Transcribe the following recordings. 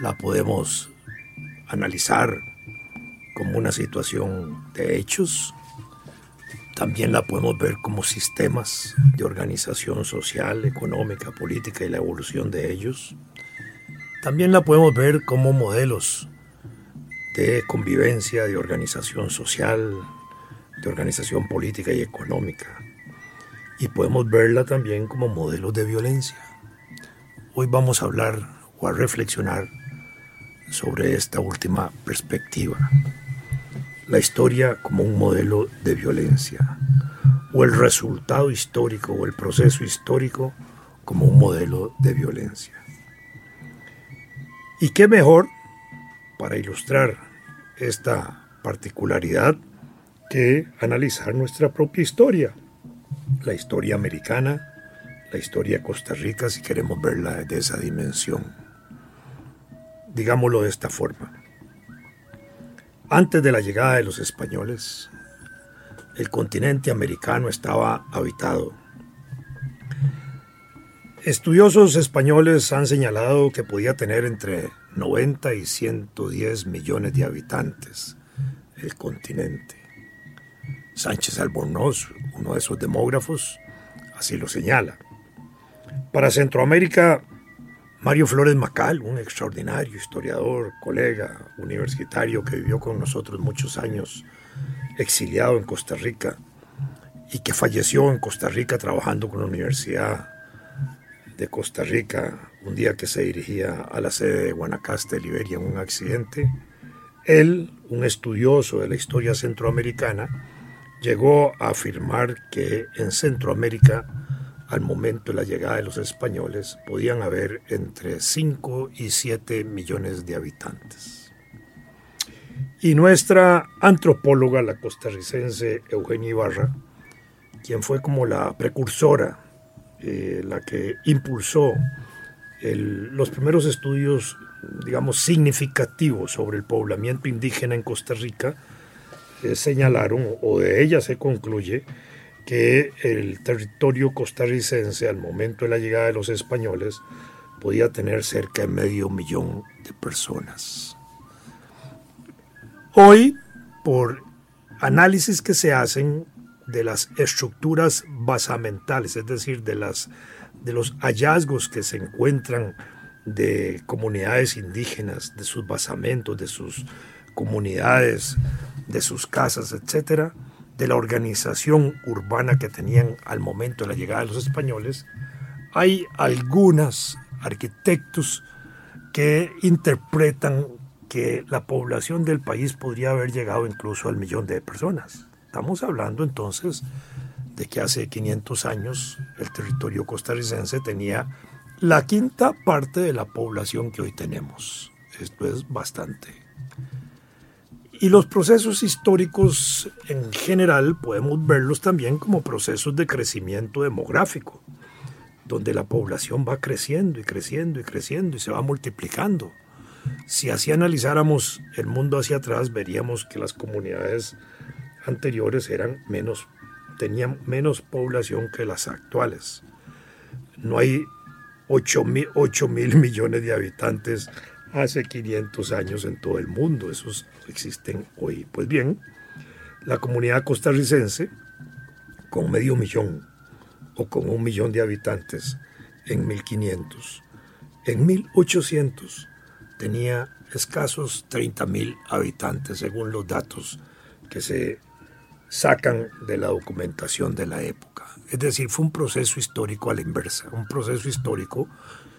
la podemos analizar como una situación de hechos, también la podemos ver como sistemas de organización social, económica, política y la evolución de ellos. También la podemos ver como modelos de convivencia, de organización social, de organización política y económica. Y podemos verla también como modelos de violencia. Hoy vamos a hablar o a reflexionar sobre esta última perspectiva. La historia como un modelo de violencia o el resultado histórico o el proceso histórico como un modelo de violencia. ¿Y qué mejor para ilustrar esta particularidad que analizar nuestra propia historia, la historia americana, la historia de Costa Rica, si queremos verla de esa dimensión. Digámoslo de esta forma. Antes de la llegada de los españoles, el continente americano estaba habitado. Estudiosos españoles han señalado que podía tener entre 90 y 110 millones de habitantes el continente. Sánchez Albornoz, uno de esos demógrafos, así lo señala. Para Centroamérica, Mario Flores Macal, un extraordinario historiador, colega universitario que vivió con nosotros muchos años, exiliado en Costa Rica y que falleció en Costa Rica trabajando con la Universidad de Costa Rica un día que se dirigía a la sede de Guanacaste, Liberia, en un accidente. Él, un estudioso de la historia centroamericana, llegó a afirmar que en Centroamérica, al momento de la llegada de los españoles, podían haber entre 5 y 7 millones de habitantes. Y nuestra antropóloga, la costarricense Eugenia Ibarra, quien fue como la precursora, eh, la que impulsó los primeros estudios, digamos, significativos sobre el poblamiento indígena en Costa Rica, eh, señalaron, o de ella se concluye, que el territorio costarricense al momento de la llegada de los españoles podía tener cerca de medio millón de personas. Hoy, por análisis que se hacen de las estructuras basamentales, es decir, de, las, de los hallazgos que se encuentran de comunidades indígenas, de sus basamentos, de sus comunidades, de sus casas, etcétera, de la organización urbana que tenían al momento de la llegada de los españoles, hay algunos arquitectos que interpretan que la población del país podría haber llegado incluso al millón de personas. Estamos hablando entonces de que hace 500 años el territorio costarricense tenía la quinta parte de la población que hoy tenemos. Esto es bastante. Y los procesos históricos en general podemos verlos también como procesos de crecimiento demográfico, donde la población va creciendo y creciendo y creciendo y se va multiplicando. Si así analizáramos el mundo hacia atrás, veríamos que las comunidades anteriores eran menos, tenían menos población que las actuales. No hay 8 mil, 8 mil millones de habitantes hace 500 años en todo el mundo. Esos existen hoy. Pues bien, la comunidad costarricense, con medio millón o con un millón de habitantes en 1500, en 1800 tenía escasos 30 mil habitantes, según los datos que se sacan de la documentación de la época. Es decir, fue un proceso histórico a la inversa, un proceso histórico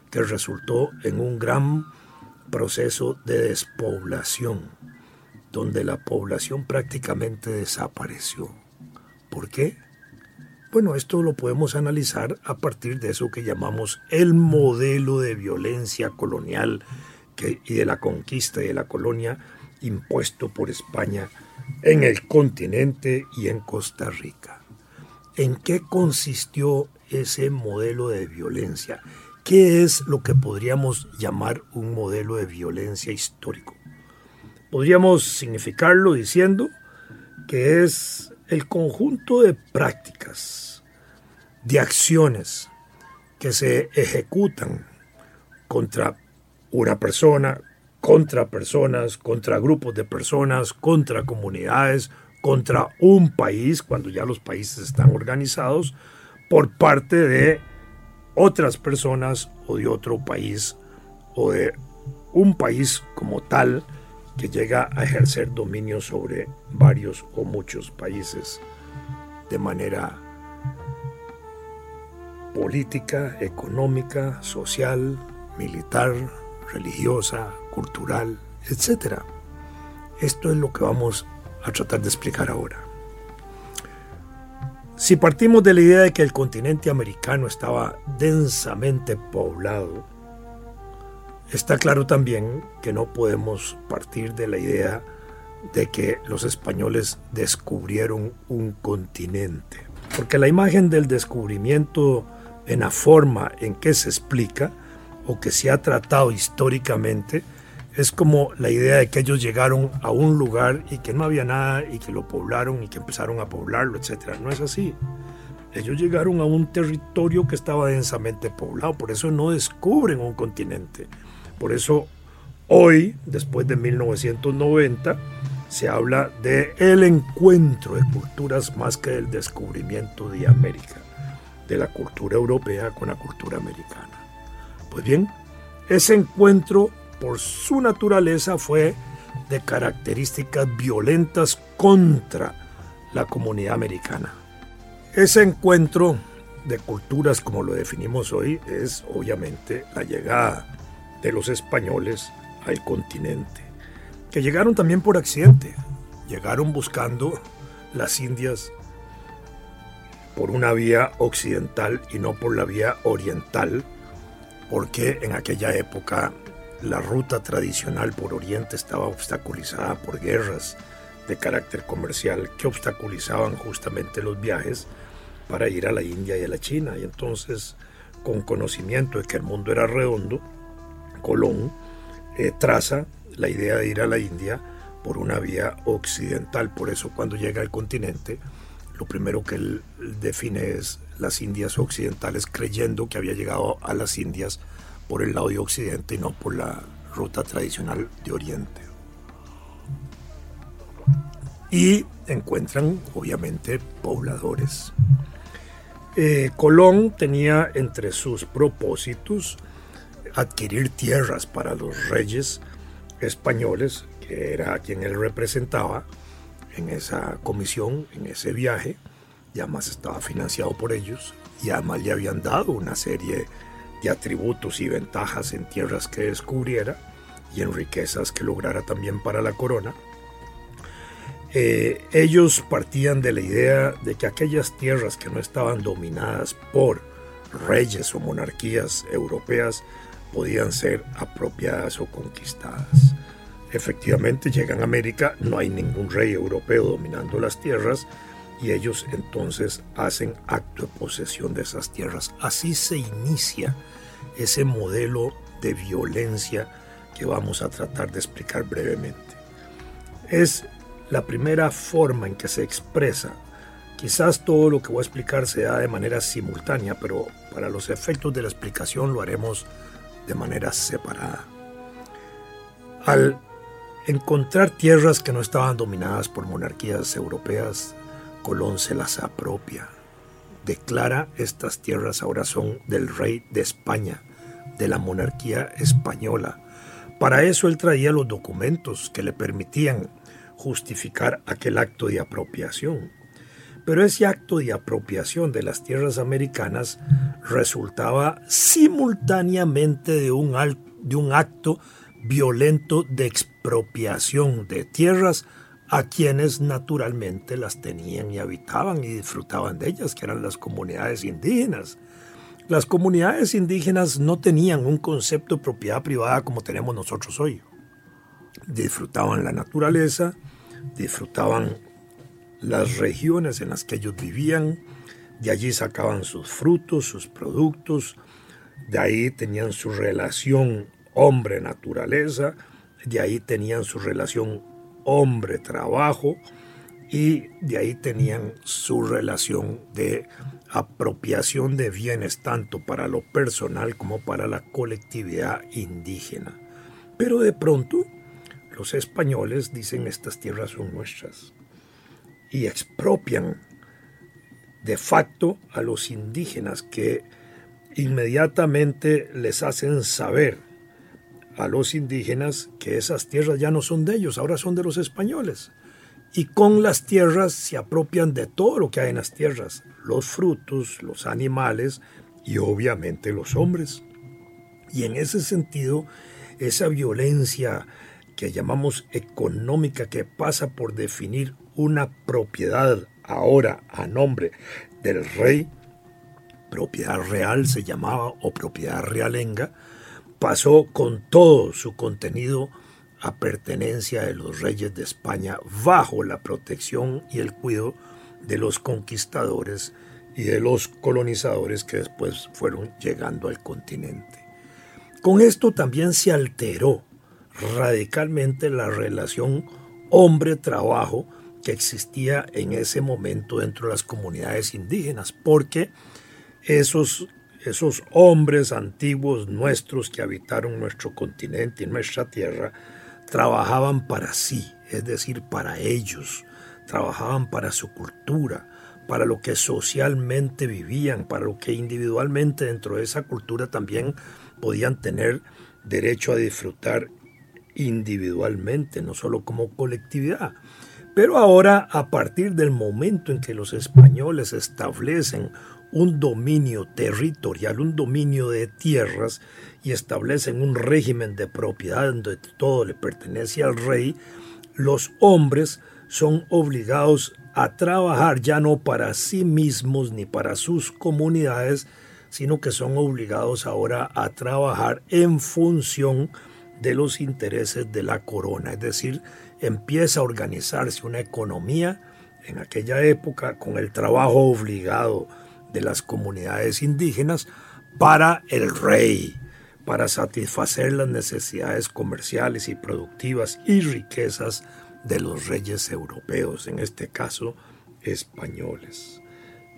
que resultó en un gran proceso de despoblación, donde la población prácticamente desapareció. ¿Por qué? Bueno, esto lo podemos analizar a partir de eso que llamamos el modelo de violencia colonial y de la conquista y de la colonia impuesto por España en el continente y en Costa Rica. ¿En qué consistió ese modelo de violencia? ¿Qué es lo que podríamos llamar un modelo de violencia histórico? Podríamos significarlo diciendo que es el conjunto de prácticas, de acciones que se ejecutan contra una persona, contra personas, contra grupos de personas, contra comunidades, contra un país, cuando ya los países están organizados, por parte de otras personas o de otro país o de un país como tal que llega a ejercer dominio sobre varios o muchos países de manera política, económica, social, militar, religiosa, cultural, etc. Esto es lo que vamos a tratar de explicar ahora. Si partimos de la idea de que el continente americano estaba densamente poblado, está claro también que no podemos partir de la idea de que los españoles descubrieron un continente, porque la imagen del descubrimiento en la forma en que se explica o que se ha tratado históricamente es como la idea de que ellos llegaron a un lugar y que no había nada y que lo poblaron y que empezaron a poblarlo, etc. No es así. Ellos llegaron a un territorio que estaba densamente poblado, por eso no descubren un continente. Por eso hoy, después de 1990, se habla de el encuentro de culturas más que del descubrimiento de América, de la cultura europea con la cultura americana. Pues bien, ese encuentro por su naturaleza fue de características violentas contra la comunidad americana. Ese encuentro de culturas como lo definimos hoy es obviamente la llegada de los españoles al continente, que llegaron también por accidente, llegaron buscando las Indias por una vía occidental y no por la vía oriental, porque en aquella época la ruta tradicional por Oriente estaba obstaculizada por guerras de carácter comercial que obstaculizaban justamente los viajes para ir a la India y a la China. Y entonces, con conocimiento de que el mundo era redondo, Colón eh, traza la idea de ir a la India por una vía occidental. Por eso cuando llega al continente, lo primero que él define es las Indias occidentales, creyendo que había llegado a las Indias por el lado de Occidente y no por la ruta tradicional de Oriente. Y encuentran, obviamente, pobladores. Eh, Colón tenía entre sus propósitos adquirir tierras para los reyes españoles, que era a quien él representaba en esa comisión, en ese viaje, y además estaba financiado por ellos, y además le habían dado una serie de atributos y ventajas en tierras que descubriera y en riquezas que lograra también para la corona. Eh, ellos partían de la idea de que aquellas tierras que no estaban dominadas por reyes o monarquías europeas podían ser apropiadas o conquistadas. Efectivamente llegan a América, no hay ningún rey europeo dominando las tierras, y ellos entonces hacen acto de posesión de esas tierras. Así se inicia ese modelo de violencia que vamos a tratar de explicar brevemente. Es la primera forma en que se expresa. Quizás todo lo que voy a explicar se da de manera simultánea, pero para los efectos de la explicación lo haremos de manera separada. Al encontrar tierras que no estaban dominadas por monarquías europeas, Colón se las apropia. Declara estas tierras ahora son del rey de España, de la monarquía española. Para eso él traía los documentos que le permitían justificar aquel acto de apropiación. Pero ese acto de apropiación de las tierras americanas resultaba simultáneamente de un, de un acto violento de expropiación de tierras a quienes naturalmente las tenían y habitaban y disfrutaban de ellas, que eran las comunidades indígenas. Las comunidades indígenas no tenían un concepto de propiedad privada como tenemos nosotros hoy. Disfrutaban la naturaleza, disfrutaban las regiones en las que ellos vivían, de allí sacaban sus frutos, sus productos, de ahí tenían su relación hombre-naturaleza, de ahí tenían su relación hombre-trabajo y de ahí tenían su relación de apropiación de bienes tanto para lo personal como para la colectividad indígena. Pero de pronto los españoles dicen estas tierras son nuestras y expropian de facto a los indígenas que inmediatamente les hacen saber a los indígenas que esas tierras ya no son de ellos, ahora son de los españoles. Y con las tierras se apropian de todo lo que hay en las tierras, los frutos, los animales y obviamente los hombres. Y en ese sentido, esa violencia que llamamos económica que pasa por definir una propiedad ahora a nombre del rey, propiedad real se llamaba o propiedad realenga, pasó con todo su contenido a pertenencia de los reyes de España bajo la protección y el cuidado de los conquistadores y de los colonizadores que después fueron llegando al continente. Con esto también se alteró radicalmente la relación hombre-trabajo que existía en ese momento dentro de las comunidades indígenas, porque esos, esos hombres antiguos nuestros que habitaron nuestro continente y nuestra tierra, trabajaban para sí, es decir, para ellos, trabajaban para su cultura, para lo que socialmente vivían, para lo que individualmente dentro de esa cultura también podían tener derecho a disfrutar individualmente, no solo como colectividad. Pero ahora, a partir del momento en que los españoles establecen un dominio territorial, un dominio de tierras y establecen un régimen de propiedad donde todo le pertenece al rey, los hombres son obligados a trabajar ya no para sí mismos ni para sus comunidades, sino que son obligados ahora a trabajar en función de los intereses de la corona. Es decir, empieza a organizarse una economía en aquella época con el trabajo obligado de las comunidades indígenas para el rey, para satisfacer las necesidades comerciales y productivas y riquezas de los reyes europeos, en este caso españoles.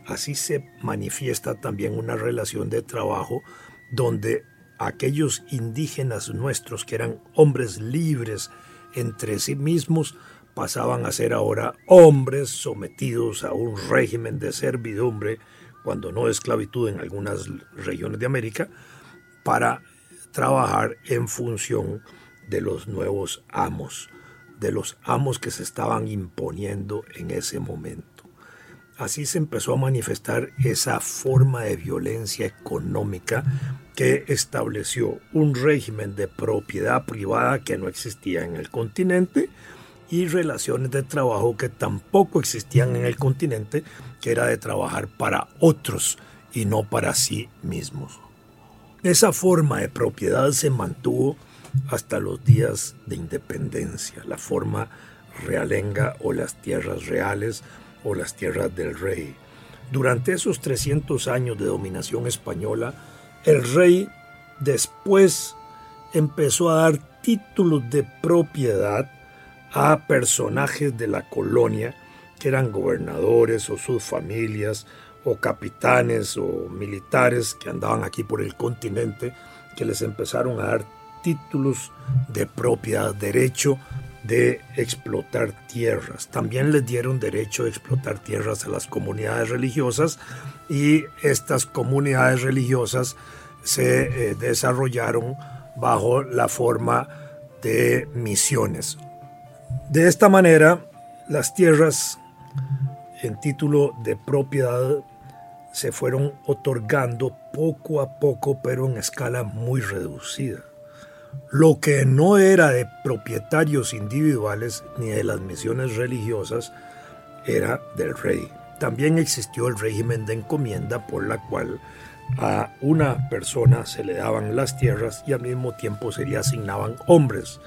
Así se manifiesta también una relación de trabajo donde aquellos indígenas nuestros que eran hombres libres entre sí mismos pasaban a ser ahora hombres sometidos a un régimen de servidumbre cuando no esclavitud en algunas regiones de América, para trabajar en función de los nuevos amos, de los amos que se estaban imponiendo en ese momento. Así se empezó a manifestar esa forma de violencia económica que estableció un régimen de propiedad privada que no existía en el continente y relaciones de trabajo que tampoco existían en el continente, que era de trabajar para otros y no para sí mismos. Esa forma de propiedad se mantuvo hasta los días de independencia, la forma realenga o las tierras reales o las tierras del rey. Durante esos 300 años de dominación española, el rey después empezó a dar títulos de propiedad a personajes de la colonia que eran gobernadores o sus familias o capitanes o militares que andaban aquí por el continente que les empezaron a dar títulos de propiedad, derecho de explotar tierras. También les dieron derecho de explotar tierras a las comunidades religiosas y estas comunidades religiosas se eh, desarrollaron bajo la forma de misiones de esta manera, las tierras en título de propiedad se fueron otorgando poco a poco, pero en escala muy reducida. Lo que no era de propietarios individuales ni de las misiones religiosas era del rey. también existió el régimen de encomienda por la cual a una persona se le daban las tierras y al mismo tiempo se le asignaban hombres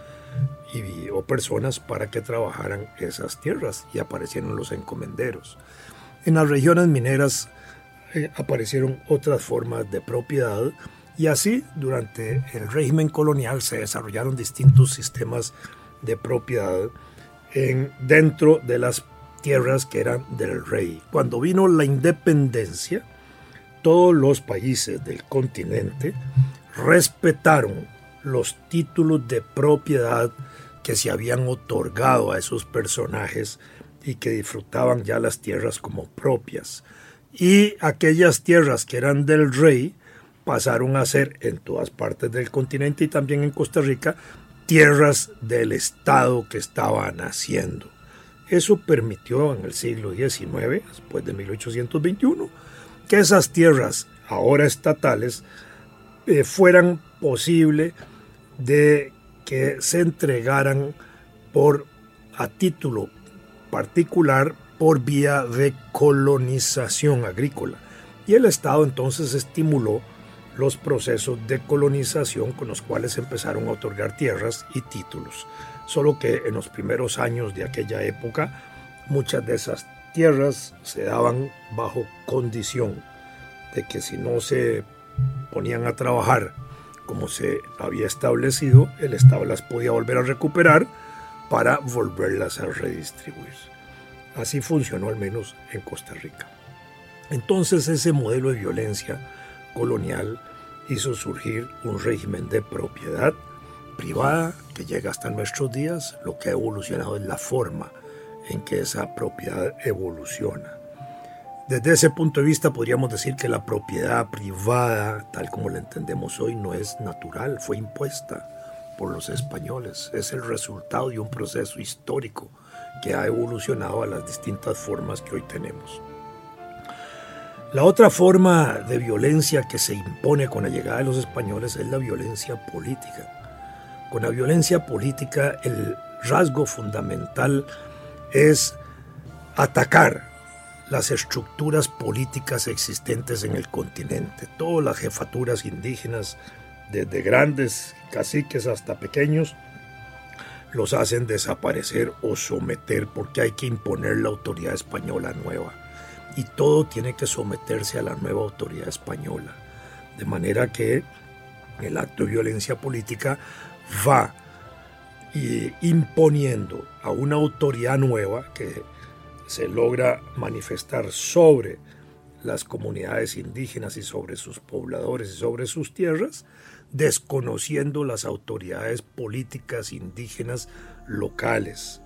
y, o personas para que trabajaran esas tierras y aparecieron los encomenderos. En las regiones mineras eh, aparecieron otras formas de propiedad y así durante el régimen colonial se desarrollaron distintos sistemas de propiedad en, dentro de las tierras que eran del rey. Cuando vino la independencia, todos los países del continente respetaron los títulos de propiedad que se habían otorgado a esos personajes y que disfrutaban ya las tierras como propias. Y aquellas tierras que eran del rey pasaron a ser en todas partes del continente y también en Costa Rica tierras del Estado que estaba naciendo. Eso permitió en el siglo XIX, después de 1821, que esas tierras, ahora estatales, eh, fueran posible de que se entregaran por a título particular por vía de colonización agrícola. Y el Estado entonces estimuló los procesos de colonización con los cuales empezaron a otorgar tierras y títulos. Solo que en los primeros años de aquella época muchas de esas tierras se daban bajo condición de que si no se ponían a trabajar como se había establecido, el Estado las podía volver a recuperar para volverlas a redistribuir. Así funcionó al menos en Costa Rica. Entonces ese modelo de violencia colonial hizo surgir un régimen de propiedad privada que llega hasta nuestros días. Lo que ha evolucionado es la forma en que esa propiedad evoluciona. Desde ese punto de vista podríamos decir que la propiedad privada, tal como la entendemos hoy, no es natural, fue impuesta por los españoles. Es el resultado de un proceso histórico que ha evolucionado a las distintas formas que hoy tenemos. La otra forma de violencia que se impone con la llegada de los españoles es la violencia política. Con la violencia política el rasgo fundamental es atacar las estructuras políticas existentes en el continente. Todas las jefaturas indígenas, desde grandes caciques hasta pequeños, los hacen desaparecer o someter porque hay que imponer la autoridad española nueva y todo tiene que someterse a la nueva autoridad española. De manera que el acto de violencia política va imponiendo a una autoridad nueva que se logra manifestar sobre las comunidades indígenas y sobre sus pobladores y sobre sus tierras, desconociendo las autoridades políticas indígenas locales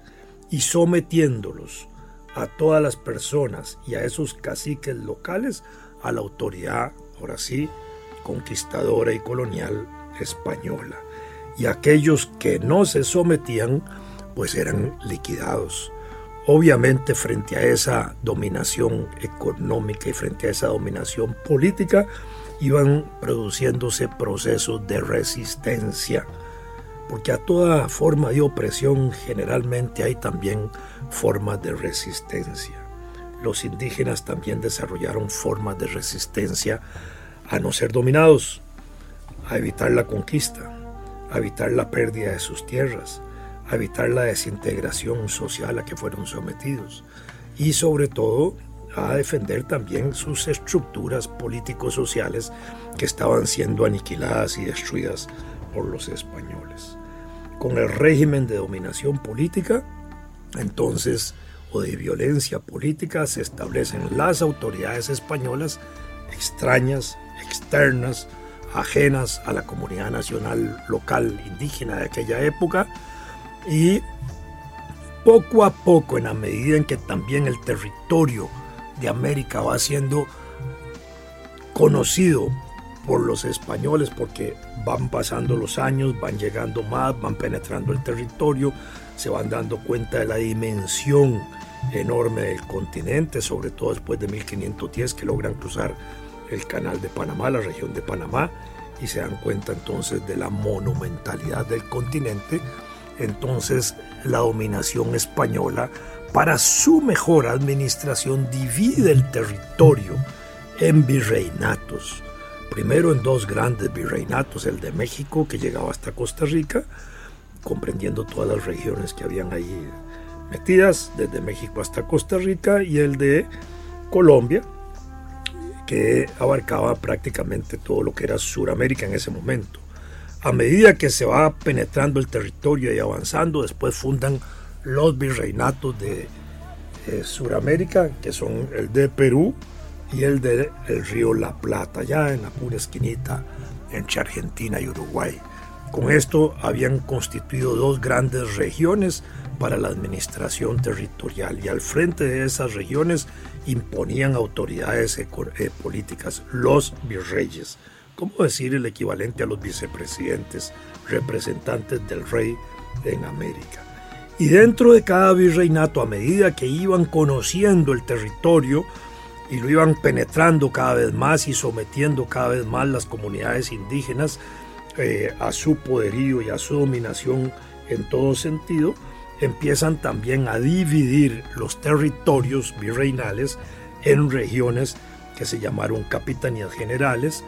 y sometiéndolos a todas las personas y a esos caciques locales a la autoridad, ahora sí, conquistadora y colonial española. Y aquellos que no se sometían, pues eran liquidados. Obviamente frente a esa dominación económica y frente a esa dominación política, iban produciéndose procesos de resistencia porque a toda forma de opresión generalmente hay también formas de resistencia. Los indígenas también desarrollaron formas de resistencia a no ser dominados, a evitar la conquista, a evitar la pérdida de sus tierras, a evitar la desintegración social a que fueron sometidos y sobre todo a defender también sus estructuras político-sociales que estaban siendo aniquiladas y destruidas por los españoles. Con el régimen de dominación política, entonces, o de violencia política, se establecen las autoridades españolas extrañas, externas, ajenas a la comunidad nacional local indígena de aquella época y poco a poco, en la medida en que también el territorio de América va siendo conocido por los españoles porque van pasando los años, van llegando más, van penetrando el territorio, se van dando cuenta de la dimensión enorme del continente, sobre todo después de 1510 que logran cruzar el canal de Panamá, la región de Panamá, y se dan cuenta entonces de la monumentalidad del continente. Entonces la dominación española para su mejor administración divide el territorio en virreinatos. Primero en dos grandes virreinatos, el de México que llegaba hasta Costa Rica, comprendiendo todas las regiones que habían ahí metidas, desde México hasta Costa Rica, y el de Colombia, que abarcaba prácticamente todo lo que era Suramérica en ese momento. A medida que se va penetrando el territorio y avanzando, después fundan los virreinatos de eh, Suramérica, que son el de Perú y el del río La Plata, ya en la pura esquinita entre Argentina y Uruguay. Con esto habían constituido dos grandes regiones para la administración territorial y al frente de esas regiones imponían autoridades eh, políticas, los virreyes, como decir el equivalente a los vicepresidentes, representantes del rey en América. Y dentro de cada virreinato, a medida que iban conociendo el territorio y lo iban penetrando cada vez más y sometiendo cada vez más las comunidades indígenas eh, a su poderío y a su dominación en todo sentido, empiezan también a dividir los territorios virreinales en regiones que se llamaron capitanías generales,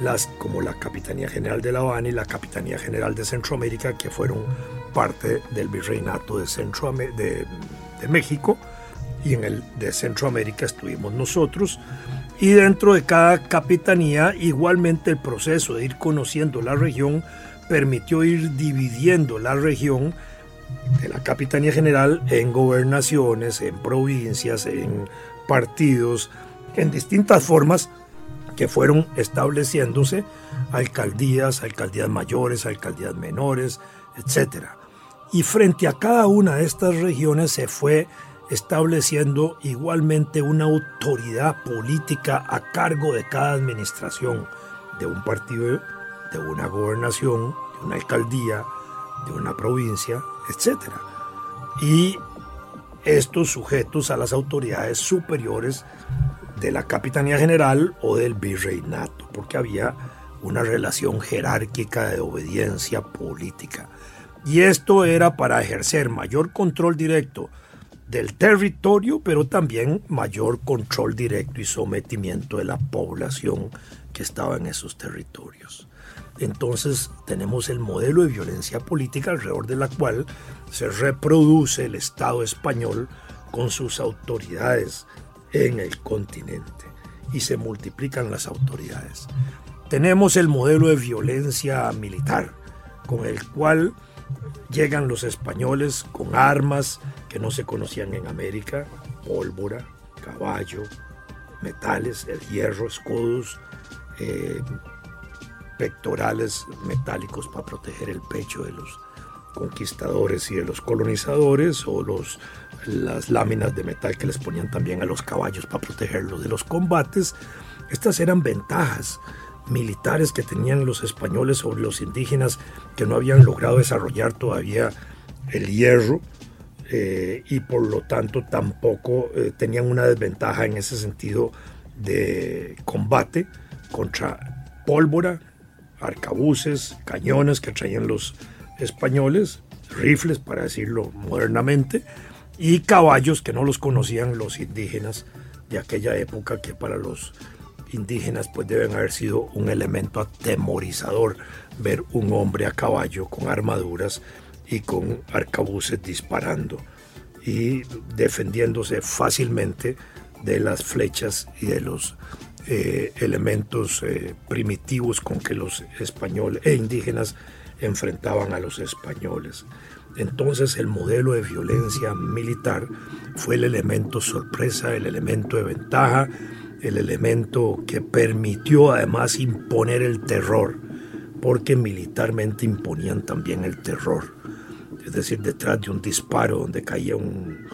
las, como la Capitanía General de La Habana y la Capitanía General de Centroamérica, que fueron parte del virreinato de, Centro, de, de México, y en el de Centroamérica estuvimos nosotros. Y dentro de cada capitanía, igualmente el proceso de ir conociendo la región permitió ir dividiendo la región de la Capitanía General en gobernaciones, en provincias, en partidos, en distintas formas que fueron estableciéndose alcaldías, alcaldías mayores, alcaldías menores, etc. Y frente a cada una de estas regiones se fue estableciendo igualmente una autoridad política a cargo de cada administración de un partido, de una gobernación, de una alcaldía, de una provincia, etc. Y estos sujetos a las autoridades superiores de la Capitanía General o del Virreinato, porque había una relación jerárquica de obediencia política. Y esto era para ejercer mayor control directo del territorio, pero también mayor control directo y sometimiento de la población que estaba en esos territorios. Entonces tenemos el modelo de violencia política alrededor de la cual se reproduce el Estado español con sus autoridades en el continente y se multiplican las autoridades. Tenemos el modelo de violencia militar con el cual llegan los españoles con armas que no se conocían en América, pólvora, caballo, metales, el hierro, escudos, eh, pectorales metálicos para proteger el pecho de los conquistadores y de los colonizadores o los, las láminas de metal que les ponían también a los caballos para protegerlos de los combates. Estas eran ventajas militares que tenían los españoles sobre los indígenas que no habían logrado desarrollar todavía el hierro eh, y por lo tanto tampoco eh, tenían una desventaja en ese sentido de combate contra pólvora, arcabuces, cañones que traían los españoles, rifles para decirlo modernamente, y caballos que no los conocían los indígenas de aquella época que para los indígenas pues deben haber sido un elemento atemorizador ver un hombre a caballo con armaduras y con arcabuces disparando y defendiéndose fácilmente de las flechas y de los eh, elementos eh, primitivos con que los españoles e indígenas enfrentaban a los españoles. Entonces el modelo de violencia militar fue el elemento sorpresa, el elemento de ventaja, el elemento que permitió además imponer el terror, porque militarmente imponían también el terror. Es decir, detrás de un disparo donde caía un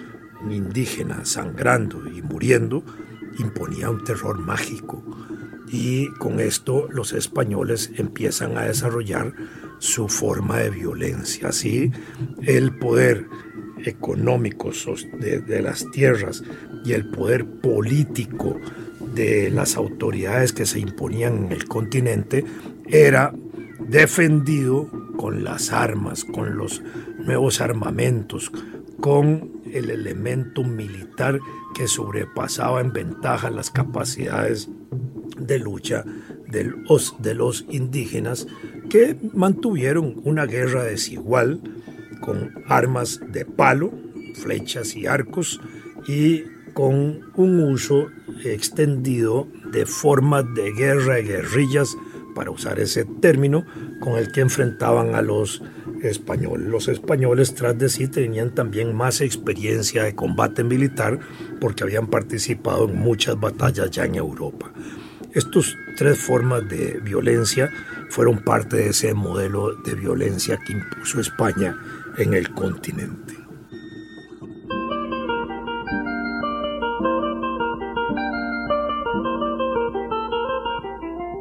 indígena sangrando y muriendo, imponía un terror mágico. Y con esto los españoles empiezan a desarrollar su forma de violencia. Así, el poder económico de, las tierras y el poder político de las autoridades que se imponían en el continente era defendido con las armas, con los nuevos armamentos, con el elemento militar que sobrepasaba en ventaja las capacidades de lucha de los, de los indígenas que mantuvieron una guerra desigual con armas de palo, flechas y arcos y con un uso extendido de formas de guerra y guerrillas, para usar ese término, con el que enfrentaban a los españoles. Los españoles tras de sí tenían también más experiencia de combate militar porque habían participado en muchas batallas ya en Europa. Estas tres formas de violencia fueron parte de ese modelo de violencia que impuso España en el continente.